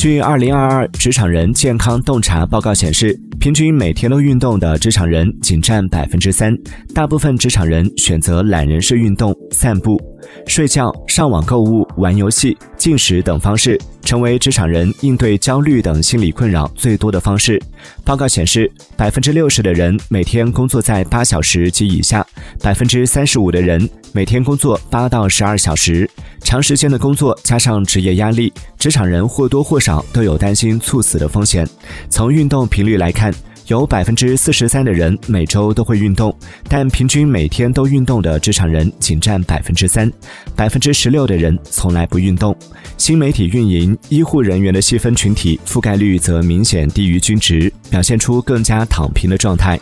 据二零二二职场人健康洞察报告显示，平均每天都运动的职场人仅占百分之三，大部分职场人选择懒人式运动、散步、睡觉、上网购物、玩游戏、进食等方式。成为职场人应对焦虑等心理困扰最多的方式。报告显示，百分之六十的人每天工作在八小时及以下，百分之三十五的人每天工作八到十二小时。长时间的工作加上职业压力，职场人或多或少都有担心猝死的风险。从运动频率来看。有百分之四十三的人每周都会运动，但平均每天都运动的职场人仅占百分之三，百分之十六的人从来不运动。新媒体运营、医护人员的细分群体覆盖率则明显低于均值，表现出更加躺平的状态。